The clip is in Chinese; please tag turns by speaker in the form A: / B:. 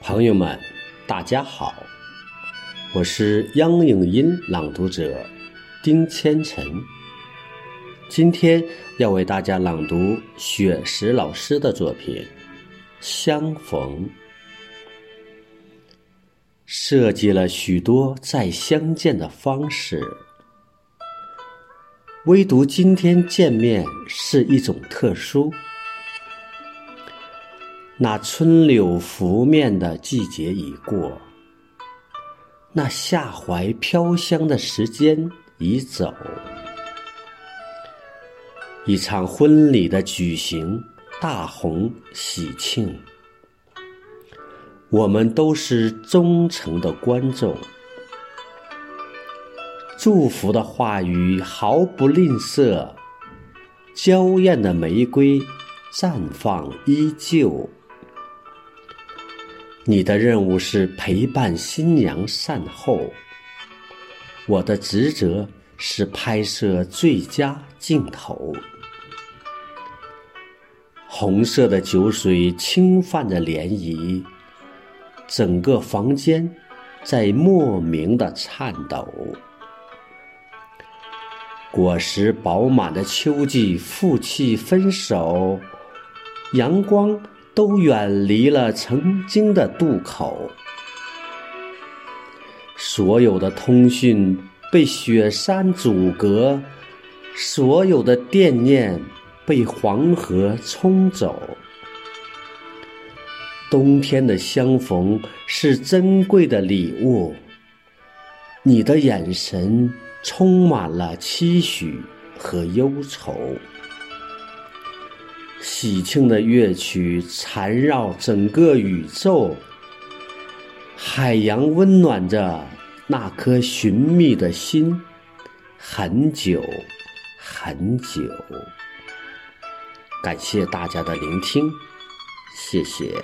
A: 朋友们，大家好，我是央影音朗读者丁千晨。今天要为大家朗读雪石老师的作品《相逢》，设计了许多再相见的方式，唯独今天见面是一种特殊。那春柳拂面的季节已过，那夏怀飘香的时间已走。一场婚礼的举行，大红喜庆，我们都是忠诚的观众。祝福的话语毫不吝啬，娇艳的玫瑰绽放依旧。你的任务是陪伴新娘善后，我的职责是拍摄最佳镜头。红色的酒水轻泛着涟漪，整个房间在莫名的颤抖。果实饱满的秋季，负气分手，阳光。都远离了曾经的渡口，所有的通讯被雪山阻隔，所有的惦念被黄河冲走。冬天的相逢是珍贵的礼物，你的眼神充满了期许和忧愁。喜庆的乐曲缠绕整个宇宙，海洋温暖着那颗寻觅的心，很久很久。感谢大家的聆听，谢谢。